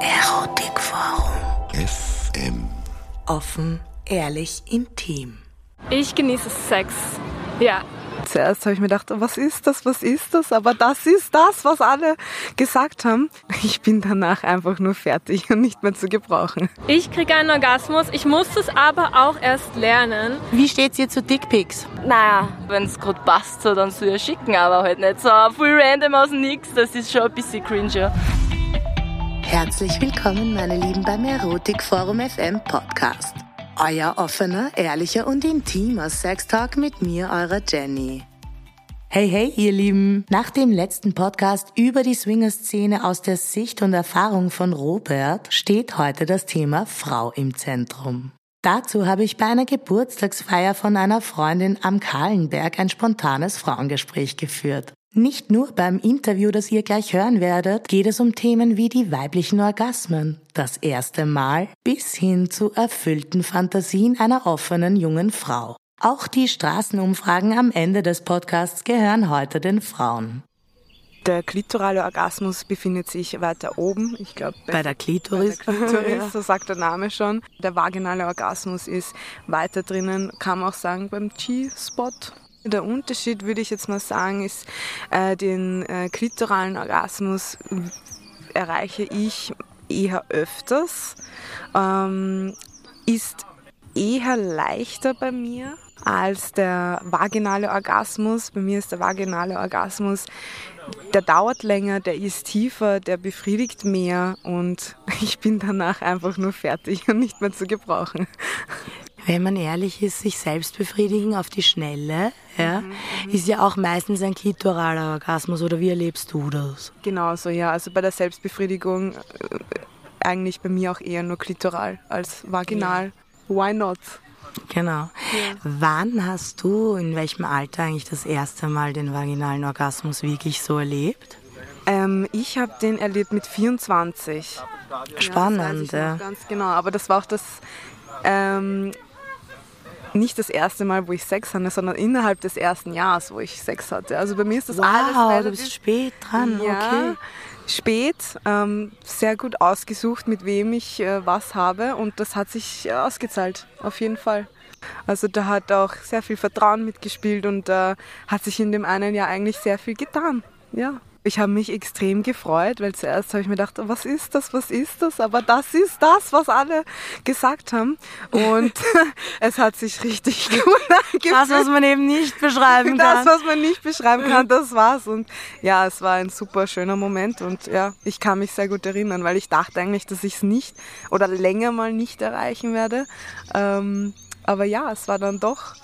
Erotikforum. FM. Offen, ehrlich, intim. Ich genieße Sex. Ja. Zuerst habe ich mir gedacht, was ist das, was ist das? Aber das ist das, was alle gesagt haben. Ich bin danach einfach nur fertig und nicht mehr zu gebrauchen. Ich kriege einen Orgasmus. Ich muss es aber auch erst lernen. Wie steht's ihr zu Dickpics? Naja, wenn es gerade passt, so, dann soll er schicken, aber halt nicht so full random aus Nix. Das ist schon ein bisschen cringe. Herzlich willkommen, meine Lieben, beim Erotikforum FM Podcast. Euer offener, ehrlicher und intimer Sextalk mit mir, eurer Jenny. Hey, hey, ihr Lieben! Nach dem letzten Podcast über die Swingerszene aus der Sicht und Erfahrung von Robert steht heute das Thema Frau im Zentrum. Dazu habe ich bei einer Geburtstagsfeier von einer Freundin am Kahlenberg ein spontanes Frauengespräch geführt. Nicht nur beim Interview, das ihr gleich hören werdet, geht es um Themen wie die weiblichen Orgasmen, das erste Mal, bis hin zu erfüllten Fantasien einer offenen jungen Frau. Auch die Straßenumfragen am Ende des Podcasts gehören heute den Frauen. Der klitorale Orgasmus befindet sich weiter oben. Ich glaube, Bei der Klitoris. Bei der Klitoris, so sagt der Name schon. Der vaginale Orgasmus ist weiter drinnen, kann man auch sagen beim G-Spot. Der Unterschied, würde ich jetzt mal sagen, ist, äh, den äh, klitoralen Orgasmus erreiche ich eher öfters, ähm, ist eher leichter bei mir als der vaginale Orgasmus. Bei mir ist der vaginale Orgasmus, der dauert länger, der ist tiefer, der befriedigt mehr und ich bin danach einfach nur fertig und nicht mehr zu gebrauchen. Wenn man ehrlich ist, sich selbst befriedigen auf die Schnelle, ja, ist ja auch meistens ein klitoraler Orgasmus oder wie erlebst du das? Genau so, ja. Also bei der Selbstbefriedigung äh, eigentlich bei mir auch eher nur klitoral als vaginal. Why not? Genau. Wann hast du, in welchem Alter eigentlich das erste Mal den vaginalen Orgasmus wirklich so erlebt? Ähm, ich habe den erlebt mit 24. Spannend, ja. ganz genau. Aber das war auch das ähm, nicht das erste Mal, wo ich Sex hatte, sondern innerhalb des ersten Jahres, wo ich Sex hatte. Also bei mir ist das alles Wow, relativ du bist spät dran, ja, okay. spät, ähm, sehr gut ausgesucht, mit wem ich äh, was habe und das hat sich äh, ausgezahlt, auf jeden Fall. Also da hat auch sehr viel Vertrauen mitgespielt und da hat sich in dem einen Jahr eigentlich sehr viel getan. Ja. Ich habe mich extrem gefreut, weil zuerst habe ich mir gedacht, was ist das, was ist das? Aber das ist das, was alle gesagt haben. Und es hat sich richtig gut angefühlt. Das, was man eben nicht beschreiben Das, kann. was man nicht beschreiben kann, das war's. Und ja, es war ein super schöner Moment und ja, ich kann mich sehr gut erinnern, weil ich dachte eigentlich, dass ich es nicht oder länger mal nicht erreichen werde. Ähm, aber ja, es war dann doch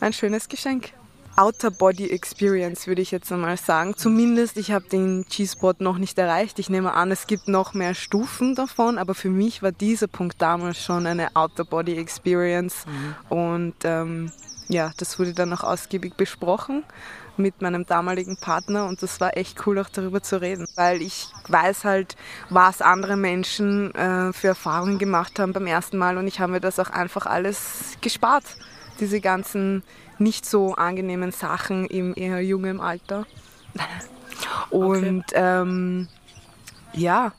ein schönes Geschenk. Outer Body Experience würde ich jetzt einmal sagen. Zumindest ich habe den G-Spot noch nicht erreicht. Ich nehme an, es gibt noch mehr Stufen davon, aber für mich war dieser Punkt damals schon eine Outer Body Experience und ähm, ja, das wurde dann auch ausgiebig besprochen mit meinem damaligen Partner und das war echt cool auch darüber zu reden, weil ich weiß halt, was andere Menschen äh, für Erfahrungen gemacht haben beim ersten Mal und ich habe mir das auch einfach alles gespart, diese ganzen nicht so angenehmen Sachen im eher jungen Alter. Und ähm, ja,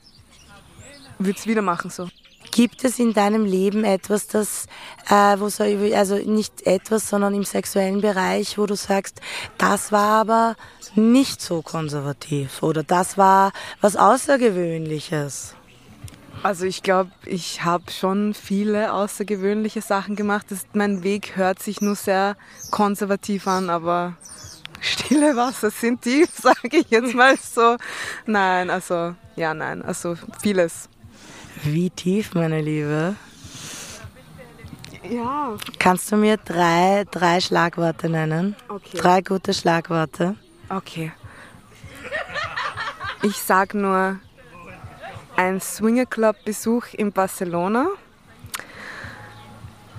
würde es wieder machen so. Gibt es in deinem Leben etwas, das, äh, wo so, also nicht etwas, sondern im sexuellen Bereich, wo du sagst, das war aber nicht so konservativ oder das war was Außergewöhnliches? Also ich glaube, ich habe schon viele außergewöhnliche Sachen gemacht. Das, mein Weg hört sich nur sehr konservativ an, aber stille Wasser sind tief, sage ich jetzt mal so. Nein, also ja, nein, also vieles. Wie tief, meine Liebe? Ja, Kannst du mir drei, drei Schlagworte nennen? Okay. Drei gute Schlagworte. okay. Ich sag nur ein Swingerclub-Besuch in Barcelona,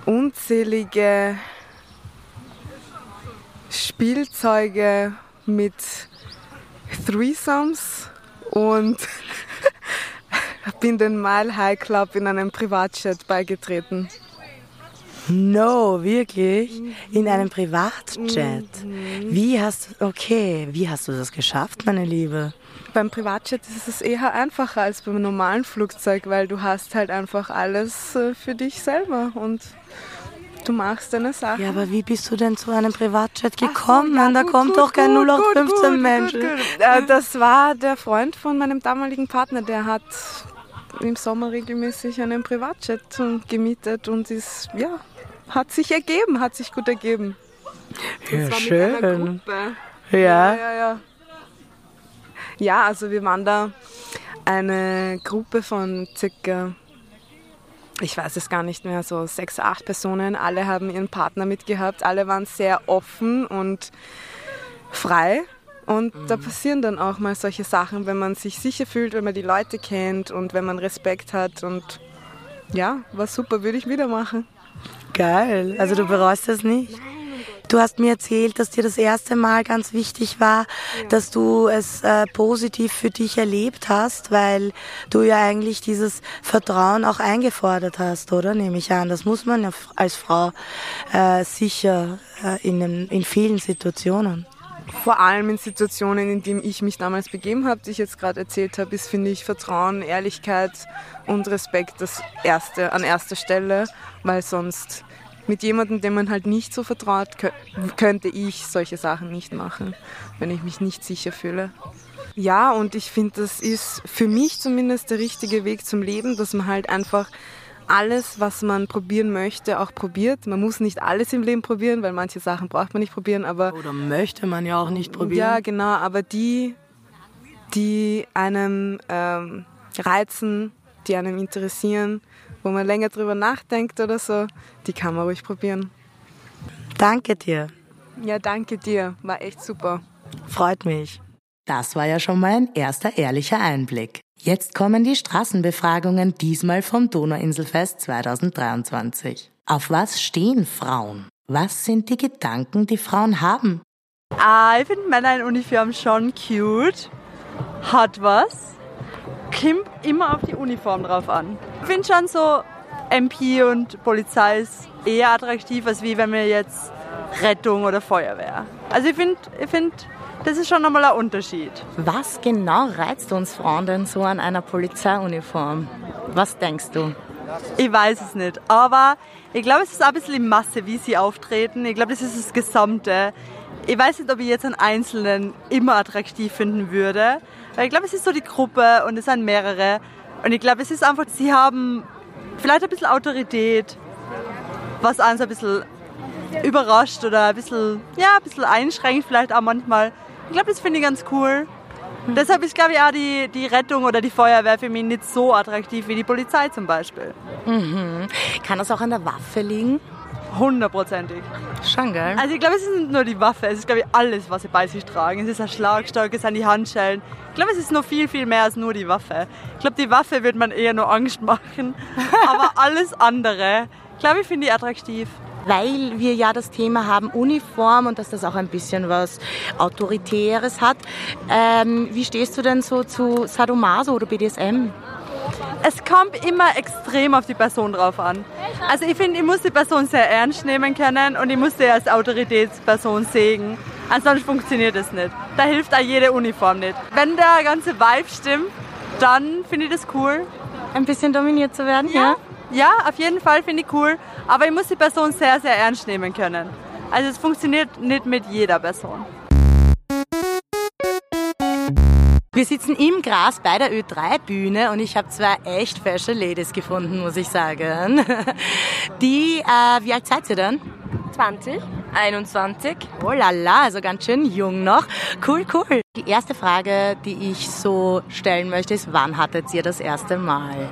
unzählige Spielzeuge mit Threesomes und bin den Mile High Club in einem Privatjet beigetreten. No, wirklich? In einem Privatjet? Wie hast du, okay, wie hast du das geschafft, meine Liebe? beim Privatjet ist es eher einfacher als beim normalen Flugzeug, weil du hast halt einfach alles äh, für dich selber und du machst deine Sachen. Ja, aber wie bist du denn zu einem Privatjet gekommen? So, ja, da gut, kommt gut, doch kein 0815 Mensch. Äh, das war der Freund von meinem damaligen Partner, der hat im Sommer regelmäßig einen Privatjet gemietet und ist, ja, hat sich ergeben, hat sich gut ergeben. Ja, schön. Ja. ja, ja, ja. Ja, also wir waren da eine Gruppe von circa, ich weiß es gar nicht mehr, so sechs, acht Personen. Alle haben ihren Partner mitgehabt. Alle waren sehr offen und frei. Und mhm. da passieren dann auch mal solche Sachen, wenn man sich sicher fühlt, wenn man die Leute kennt und wenn man Respekt hat. Und ja, war super, würde ich wieder machen. Geil. Also du bereust das nicht? Du hast mir erzählt, dass dir das erste Mal ganz wichtig war, ja. dass du es äh, positiv für dich erlebt hast, weil du ja eigentlich dieses Vertrauen auch eingefordert hast, oder? Nehme ich an. Das muss man ja als Frau äh, sicher äh, in, in vielen Situationen. Vor allem in Situationen, in denen ich mich damals begeben habe, die ich jetzt gerade erzählt habe, ist, finde ich, Vertrauen, Ehrlichkeit und Respekt das erste, an erster Stelle, weil sonst mit jemandem, dem man halt nicht so vertraut, könnte ich solche Sachen nicht machen, wenn ich mich nicht sicher fühle. Ja, und ich finde, das ist für mich zumindest der richtige Weg zum Leben, dass man halt einfach alles, was man probieren möchte, auch probiert. Man muss nicht alles im Leben probieren, weil manche Sachen braucht man nicht probieren, aber... Oder möchte man ja auch nicht probieren. Ja, genau, aber die, die einem ähm, reizen, die einem interessieren, wo man länger drüber nachdenkt oder so, die kann man ruhig probieren. Danke dir. Ja, danke dir. War echt super. Freut mich. Das war ja schon mal ein erster ehrlicher Einblick. Jetzt kommen die Straßenbefragungen, diesmal vom Donauinselfest 2023. Auf was stehen Frauen? Was sind die Gedanken, die Frauen haben? Ah, ich finde Männer in Uniform schon cute. Hat was kommt immer auf die Uniform drauf an. Ich finde schon so, MP und Polizei ist eher attraktiv, als wie wenn wir jetzt Rettung oder Feuerwehr. Also ich finde, ich find, das ist schon nochmal ein Unterschied. Was genau reizt uns Frauen denn so an einer Polizeiuniform? Was denkst du? Ich weiß es nicht, aber ich glaube, es ist auch ein bisschen die Masse, wie sie auftreten. Ich glaube, das ist das Gesamte. Ich weiß nicht, ob ich jetzt einen Einzelnen immer attraktiv finden würde, weil ich glaube, es ist so die Gruppe und es sind mehrere. Und ich glaube, es ist einfach, sie haben vielleicht ein bisschen Autorität, was einen so ein bisschen überrascht oder ein bisschen, ja, ein bisschen einschränkt vielleicht auch manchmal. Ich glaube, das finde ich ganz cool. Mhm. Deshalb ist, glaube ich, auch die, die Rettung oder die Feuerwehr für mich nicht so attraktiv wie die Polizei zum Beispiel. Mhm. Kann das auch an der Waffe liegen? Hundertprozentig. Schon geil. Also ich glaube, es ist nicht nur die Waffe, es ist glaube ich alles, was sie bei sich tragen. Es ist ein Schlagstock, es sind die Handschellen. Ich glaube, es ist noch viel, viel mehr als nur die Waffe. Ich glaube, die Waffe wird man eher nur Angst machen. Aber alles andere, glaube ich, finde ich attraktiv weil wir ja das Thema haben Uniform und dass das auch ein bisschen was Autoritäres hat. Ähm, wie stehst du denn so zu Sadomaso oder BDSM? es kommt immer extrem auf die Person drauf an. Also ich finde, ich muss die Person sehr ernst nehmen können und ich muss sie als Autoritätsperson sehen. Ansonsten funktioniert es nicht. Da hilft auch jede Uniform nicht. Wenn der ganze Vibe stimmt, dann finde ich das cool. Ein bisschen dominiert zu werden, ja? Ja, auf jeden Fall finde ich cool. Aber ich muss die Person sehr, sehr ernst nehmen können. Also es funktioniert nicht mit jeder Person. Wir sitzen im Gras bei der Ö3-Bühne und ich habe zwei echt fashion Ladies gefunden, muss ich sagen. Die, äh, wie alt seid ihr denn? 20. 21. Oh la la, also ganz schön jung noch. Cool, cool. Die erste Frage, die ich so stellen möchte, ist, wann hattet ihr das erste Mal?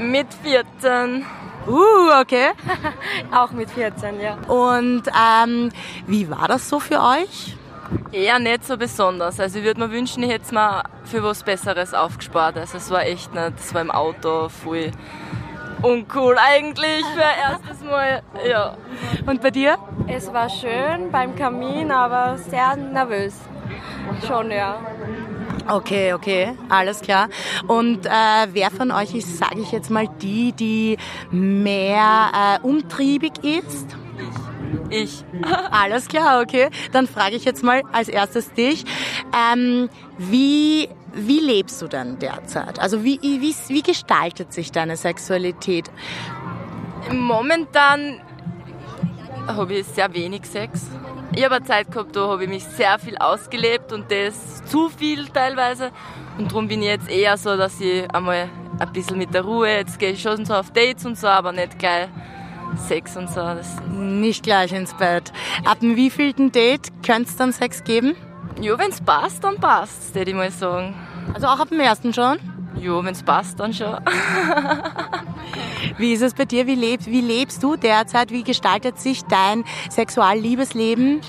Mit 14. Uh, okay. Auch mit 14, ja. Und ähm, wie war das so für euch? Eher nicht so besonders. Also ich würde mir wünschen, ich hätte es mir für was Besseres aufgespart. Also es war echt nicht, das war im Auto voll uncool eigentlich für erstes Mal. Ja. Und bei dir? Es war schön beim Kamin, aber sehr nervös. Schon, ja. Okay, okay, alles klar. Und äh, wer von euch ist, sage ich jetzt mal, die, die mehr äh, umtriebig ist? Ich. Alles klar, okay. Dann frage ich jetzt mal als erstes dich, ähm, wie wie lebst du denn derzeit? Also wie, wie, wie gestaltet sich deine Sexualität? Momentan habe ich sehr wenig Sex. Ich habe eine Zeit gehabt, da habe ich mich sehr viel ausgelebt und das zu viel teilweise. Und darum bin ich jetzt eher so, dass ich einmal ein bisschen mit der Ruhe, jetzt gehe ich schon so auf Dates und so, aber nicht gleich Sex und so. Das nicht gleich ins Bett. Ab dem wievielten Date könnte es dann Sex geben? Ja, wenn es passt, dann passt würde ich mal sagen. Also auch ab dem ersten schon? Ja, wenn es passt, dann schon. wie ist es bei dir? Wie, leb, wie lebst du derzeit? Wie gestaltet sich dein Sexualliebesleben?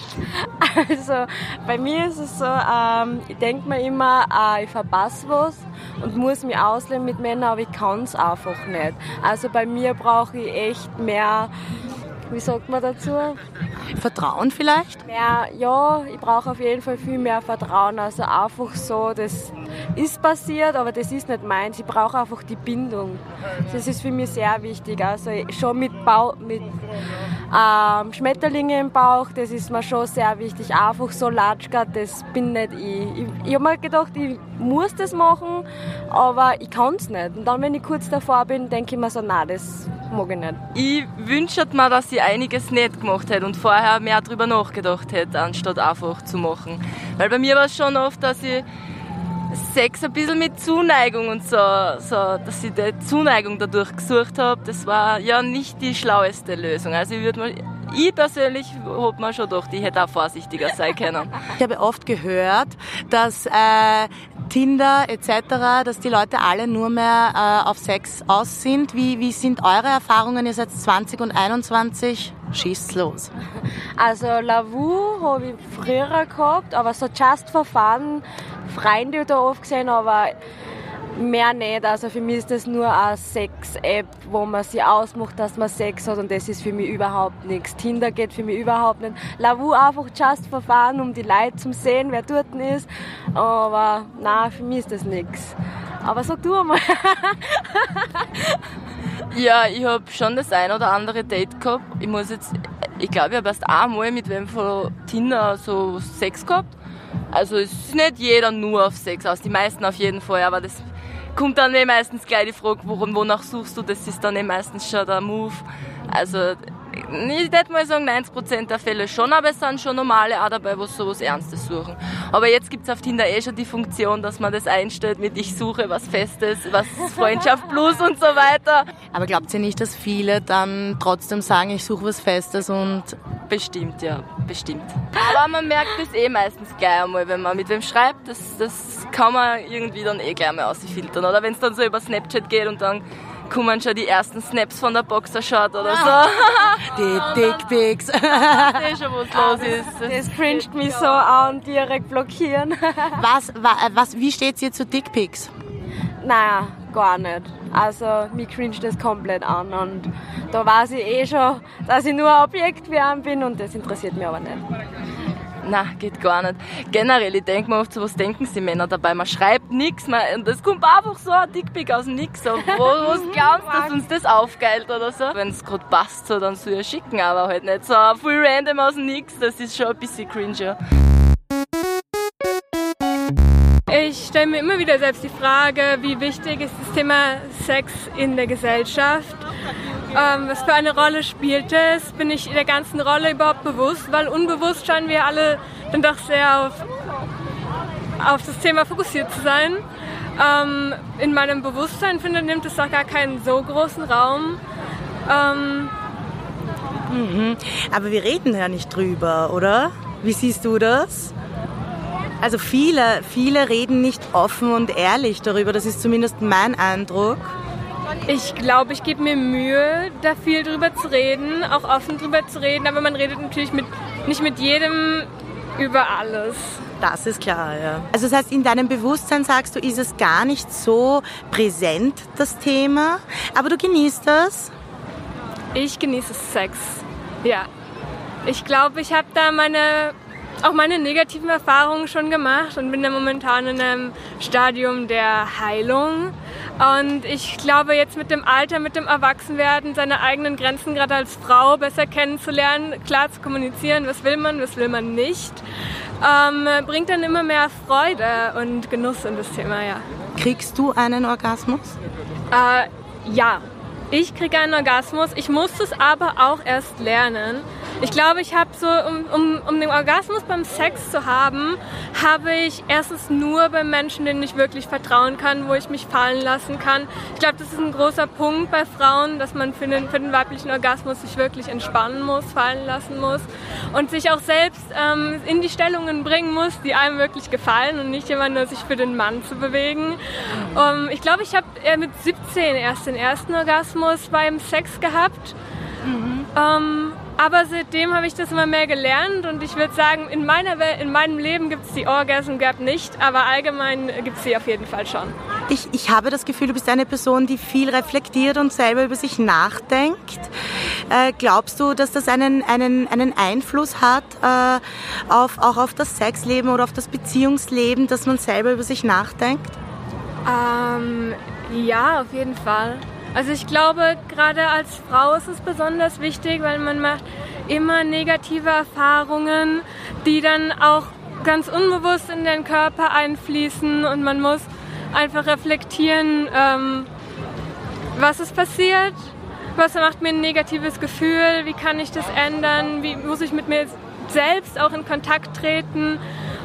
Also, bei mir ist es so, ähm, ich denke mir immer, äh, ich verpasse was und muss mich ausleben mit Männern, aber ich kann es einfach nicht. Also bei mir brauche ich echt mehr wie sagt man dazu? Vertrauen vielleicht? Mehr, ja, ich brauche auf jeden Fall viel mehr Vertrauen. Also einfach so, das ist passiert, aber das ist nicht meins. Ich brauche einfach die Bindung. Das ist für mich sehr wichtig. Also schon mit, Bau, mit ähm, Schmetterlinge im Bauch, das ist mir schon sehr wichtig. Einfach so Latschka, das bin nicht ich. Ich, ich habe mir gedacht, ich muss das machen, aber ich kann es nicht. Und dann, wenn ich kurz davor bin, denke ich mir so, nein, das mag ich nicht. Ich wünsche mir, dass ich einiges nicht gemacht hätte und vorher mehr darüber nachgedacht hätte, anstatt einfach zu machen. Weil bei mir war es schon oft, dass ich Sex ein bisschen mit Zuneigung und so, so dass ich die Zuneigung dadurch gesucht habe, das war ja nicht die schlaueste Lösung. Also ich würde mal ich persönlich habe mir schon gedacht, ich hätte auch vorsichtiger sein können. Ich habe oft gehört, dass äh, Tinder etc., dass die Leute alle nur mehr äh, auf Sex aus sind. Wie, wie sind eure Erfahrungen? Ihr seid 20 und 21. Schießt los. Also Lavu habe ich früher gehabt, aber so Just for Fun, Freunde da oft gesehen, aber mehr nicht. Also für mich ist das nur eine Sex-App, wo man sich ausmacht, dass man Sex hat und das ist für mich überhaupt nichts. Tinder geht für mich überhaupt nicht. Lavu einfach just fun, um die Leute zu sehen, wer dort ist. Aber nein, für mich ist das nichts. Aber sag du einmal. ja, ich habe schon das ein oder andere Date gehabt. Ich muss jetzt, ich glaube, ich habe erst einmal mit wem von Tinder so Sex gehabt. Also es ist nicht jeder nur auf Sex aus, die meisten auf jeden Fall, aber das kommt dann eh meistens gleich die Frage, worum, wonach suchst du, das ist dann eh meistens schon der Move. Also ich würde mal sagen, 90% der Fälle schon, aber es sind schon normale auch dabei, wo sowas Ernstes suchen. Aber jetzt gibt es auf Tinder eh schon die Funktion, dass man das einstellt mit ich suche was Festes, was Freundschaft plus und so weiter. Aber glaubt ihr nicht, dass viele dann trotzdem sagen, ich suche was Festes und... Bestimmt, ja, bestimmt. Aber man merkt das eh meistens gleich einmal, wenn man mit wem schreibt, das, das kann man irgendwie dann eh gleich mal ausfiltern. Oder wenn es dann so über Snapchat geht und dann kommen schon die ersten Snaps von der Boxershot oder so. Die Dickpics. Ich sehe schon, was los ist. Das cringet mich so an, direkt blockieren. Was, was, wie steht's ihr zu Dickpics? Naja, gar nicht. Also, mich cringet das komplett an und da weiß ich eh schon, dass ich nur Objekt bin und das interessiert mich aber nicht. Na, geht gar nicht. Generell, ich denke mir oft so, was denken sie Männer dabei? Man schreibt nichts und das kommt einfach so ein Dickpick aus dem Nix. So, wo, was glaubst du, dass uns das aufgeilt oder so? Wenn es gerade passt, so, dann soll ich schicken, aber halt nicht so full random aus dem Nix. Das ist schon ein bisschen cringe. Ich stelle mir immer wieder selbst die Frage, wie wichtig ist das Thema Sex in der Gesellschaft? Ähm, was für eine Rolle spielt es? Bin ich der ganzen Rolle überhaupt bewusst? Weil unbewusst scheinen wir alle dann doch sehr auf, auf das Thema fokussiert zu sein. Ähm, in meinem Bewusstsein finde nimmt es doch gar keinen so großen Raum. Ähm, mhm. Aber wir reden ja nicht drüber, oder? Wie siehst du das? Also viele, viele reden nicht offen und ehrlich darüber. Das ist zumindest mein Eindruck. Ich glaube, ich gebe mir Mühe, da viel drüber zu reden, auch offen drüber zu reden, aber man redet natürlich mit, nicht mit jedem über alles. Das ist klar, ja. Also das heißt, in deinem Bewusstsein sagst du, ist es gar nicht so präsent, das Thema, aber du genießt das? Ich genieße Sex, ja. Ich glaube, ich habe da meine auch meine negativen Erfahrungen schon gemacht und bin da momentan in einem Stadium der Heilung. Und ich glaube, jetzt mit dem Alter, mit dem Erwachsenwerden, seine eigenen Grenzen gerade als Frau besser kennenzulernen, klar zu kommunizieren, was will man, was will man nicht, ähm, bringt dann immer mehr Freude und Genuss in das Thema, ja. Kriegst du einen Orgasmus? Äh, ja, ich kriege einen Orgasmus. Ich muss es aber auch erst lernen. Ich glaube, ich habe so, um, um, um den Orgasmus beim Sex zu haben, habe ich erstens nur bei Menschen, denen ich wirklich vertrauen kann, wo ich mich fallen lassen kann. Ich glaube, das ist ein großer Punkt bei Frauen, dass man für den, für den weiblichen Orgasmus sich wirklich entspannen muss, fallen lassen muss und sich auch selbst ähm, in die Stellungen bringen muss, die einem wirklich gefallen und nicht immer nur sich für den Mann zu bewegen. Um, ich glaube, ich habe mit 17 erst den ersten Orgasmus beim Sex gehabt. Mhm. Um, aber seitdem habe ich das immer mehr gelernt und ich würde sagen, in, meiner Welt, in meinem Leben gibt es die Orgasm Gap nicht, aber allgemein gibt es sie auf jeden Fall schon. Ich, ich habe das Gefühl, du bist eine Person, die viel reflektiert und selber über sich nachdenkt. Äh, glaubst du, dass das einen, einen, einen Einfluss hat, äh, auf, auch auf das Sexleben oder auf das Beziehungsleben, dass man selber über sich nachdenkt? Ähm, ja, auf jeden Fall. Also ich glaube, gerade als Frau ist es besonders wichtig, weil man macht immer negative Erfahrungen, die dann auch ganz unbewusst in den Körper einfließen und man muss einfach reflektieren, ähm, was ist passiert, was macht mir ein negatives Gefühl, wie kann ich das ändern, wie muss ich mit mir selbst auch in Kontakt treten,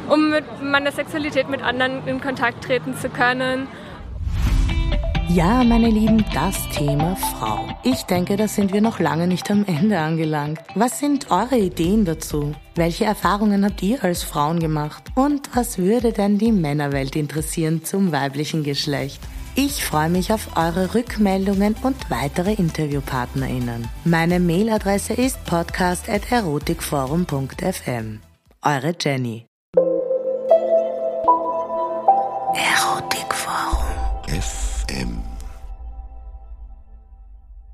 um mit meiner Sexualität mit anderen in Kontakt treten zu können. Ja, meine Lieben, das Thema Frau. Ich denke, da sind wir noch lange nicht am Ende angelangt. Was sind eure Ideen dazu? Welche Erfahrungen habt ihr als Frauen gemacht? Und was würde denn die Männerwelt interessieren zum weiblichen Geschlecht? Ich freue mich auf eure Rückmeldungen und weitere InterviewpartnerInnen. Meine Mailadresse ist podcast.erotikforum.fm. Eure Jenny.